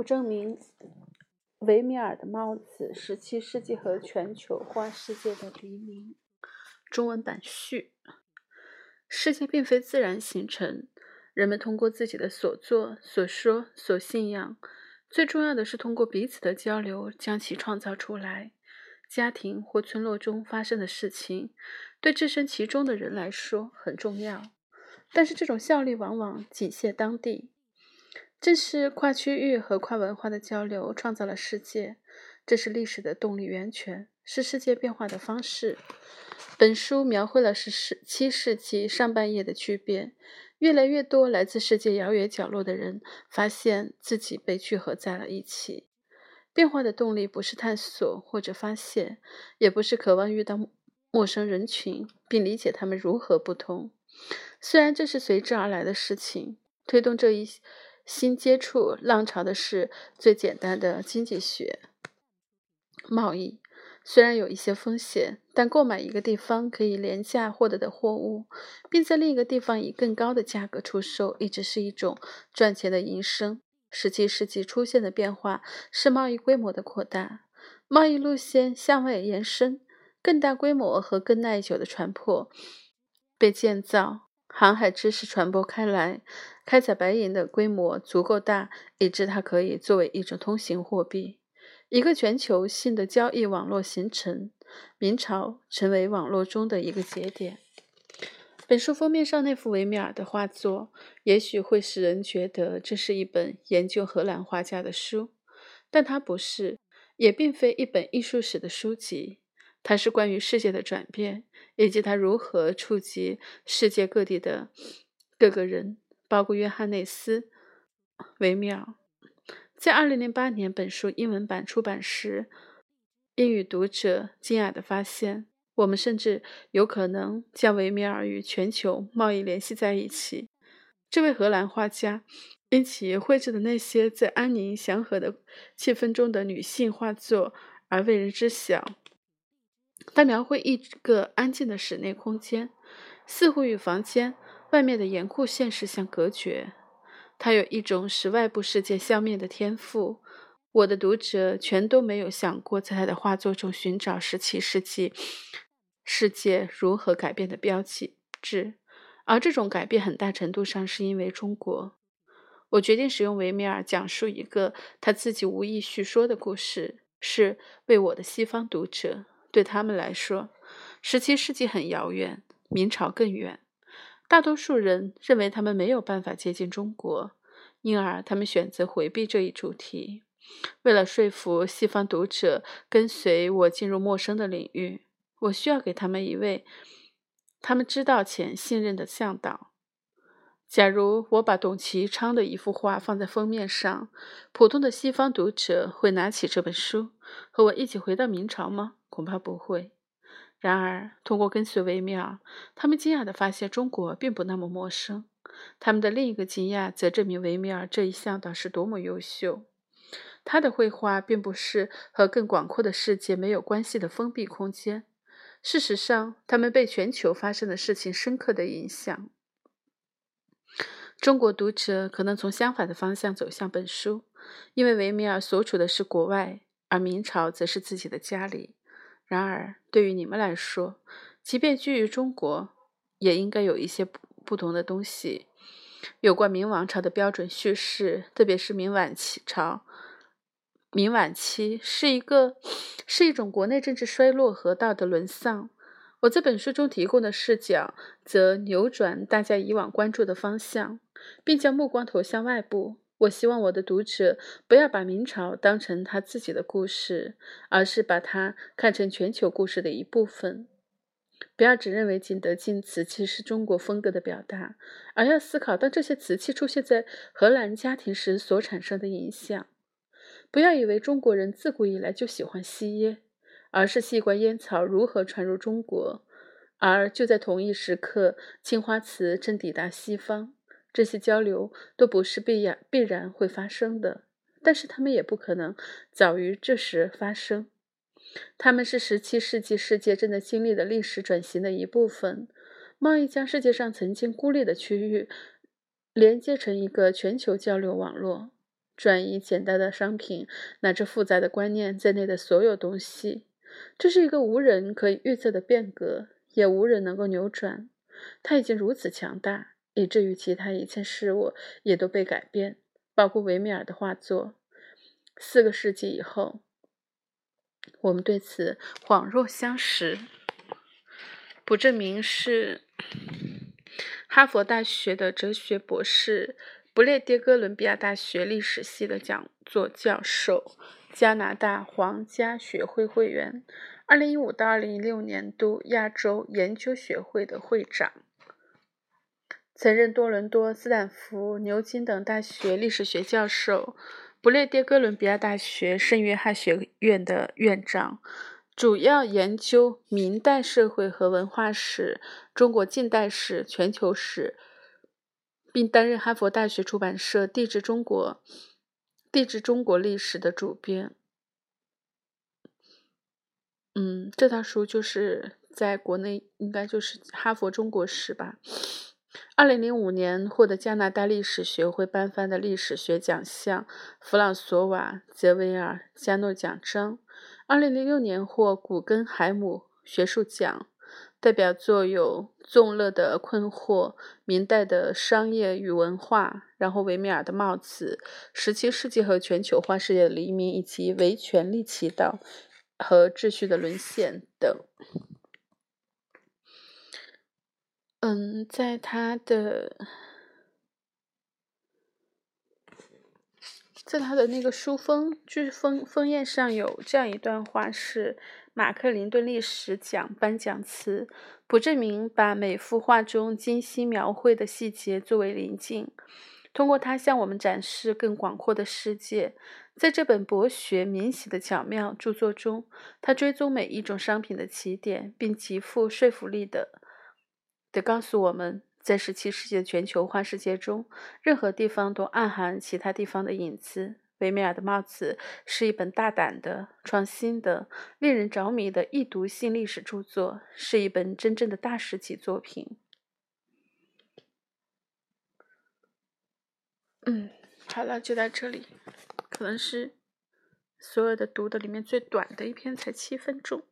不证明维米尔的帽子十七世纪和全球化世界的黎明。中文版序：世界并非自然形成，人们通过自己的所作、所说、所信仰，最重要的是通过彼此的交流将其创造出来。家庭或村落中发生的事情，对置身其中的人来说很重要，但是这种效力往往仅限当地。正是跨区域和跨文化的交流创造了世界，这是历史的动力源泉，是世界变化的方式。本书描绘了十七世纪上半叶的巨变。越来越多来自世界遥远角落的人发现自己被聚合在了一起。变化的动力不是探索或者发现，也不是渴望遇到陌生人群并理解他们如何不同。虽然这是随之而来的事情，推动这一新接触浪潮的是最简单的经济学——贸易。虽然有一些风险，但购买一个地方可以廉价获得的货物，并在另一个地方以更高的价格出售，一直是一种赚钱的营生。十七世纪出现的变化是贸易规模的扩大，贸易路线向外延伸，更大规模和更耐久的船舶被建造，航海知识传播开来，开采白银的规模足够大，以致它可以作为一种通行货币。一个全球性的交易网络形成，明朝成为网络中的一个节点。本书封面上那幅维米尔的画作，也许会使人觉得这是一本研究荷兰画家的书，但它不是，也并非一本艺术史的书籍。它是关于世界的转变，以及他如何触及世界各地的各个人，包括约翰内斯·维米尔。在二零零八年，本书英文版出版时，英语读者惊讶地发现，我们甚至有可能将维米尔与全球贸易联系在一起。这位荷兰画家因其绘制的那些在安宁祥和的气氛中的女性画作而为人知晓。他描绘一个安静的室内空间，似乎与房间外面的严酷现实相隔绝。他有一种使外部世界消灭的天赋。我的读者全都没有想过在他的画作中寻找十七世纪世界如何改变的标记志，而这种改变很大程度上是因为中国。我决定使用维米尔讲述一个他自己无意叙说的故事，是为我的西方读者。对他们来说，十七世纪很遥远，明朝更远。大多数人认为他们没有办法接近中国，因而他们选择回避这一主题。为了说服西方读者跟随我进入陌生的领域，我需要给他们一位他们知道且信任的向导。假如我把董其昌的一幅画放在封面上，普通的西方读者会拿起这本书和我一起回到明朝吗？恐怕不会。然而，通过跟随维米尔，他们惊讶地发现中国并不那么陌生。他们的另一个惊讶则证明维米尔这一向导是多么优秀。他的绘画并不是和更广阔的世界没有关系的封闭空间。事实上，他们被全球发生的事情深刻的影响。中国读者可能从相反的方向走向本书，因为维米尔所处的是国外，而明朝则是自己的家里。然而，对于你们来说，即便居于中国，也应该有一些不不同的东西。有关明王朝的标准叙事，特别是明晚期朝，明晚期是一个是一种国内政治衰落和道德沦丧。我在本书中提供的视角，则扭转大家以往关注的方向，并将目光投向外部。我希望我的读者不要把明朝当成他自己的故事，而是把它看成全球故事的一部分。不要只认为景德镇瓷器是中国风格的表达，而要思考当这些瓷器出现在荷兰家庭时所产生的影响。不要以为中国人自古以来就喜欢吸烟，而是细观烟草如何传入中国，而就在同一时刻，青花瓷正抵达西方。这些交流都不是必然必然会发生的，但是他们也不可能早于这时发生。他们是十七世纪世界正在经历的历史转型的一部分。贸易将世界上曾经孤立的区域连接成一个全球交流网络。转移简单的商品乃至复杂的观念在内的所有东西。这是一个无人可以预测的变革，也无人能够扭转。它已经如此强大，以至于其他一切事物也都被改变，包括维米尔的画作。四个世纪以后，我们对此恍若相识。卜正明是哈佛大学的哲学博士，不列颠哥伦比亚大学历史系的讲座教授，加拿大皇家学会会员，二零一五到二零一六年度亚洲研究学会的会长，曾任多伦多、斯坦福、牛津等大学历史学教授，不列颠哥伦比亚大学圣约翰学院的院长。主要研究明代社会和文化史、中国近代史、全球史，并担任哈佛大学出版社《地质中国》《地质中国历史》的主编。嗯，这套书就是在国内应该就是《哈佛中国史》吧。二零零五年获得加拿大历史学会颁发的历史学奖项——弗朗索瓦·泽维尔·加诺奖章。二零零六年获古根海姆学术奖，代表作有《纵乐的困惑》、明代的商业与文化，然后维米尔的帽子、十七世纪和全球化世界的黎明，以及为权力祈祷和秩序的沦陷等。嗯，在他的。在他的那个书封，就是封封页上有这样一段话，是马克林顿历史奖颁奖词。卜正明把每幅画中精心描绘的细节作为临近，通过它向我们展示更广阔的世界。在这本博学明晰的巧妙著作中，他追踪每一种商品的起点，并极富说服力的的告诉我们。在十七世纪的全球化世界中，任何地方都暗含其他地方的影子。维米尔的帽子是一本大胆的、创新的、令人着迷的易读性历史著作，是一本真正的大师级作品。嗯，好了，就到这里。可能是所有的读的里面最短的一篇，才七分钟。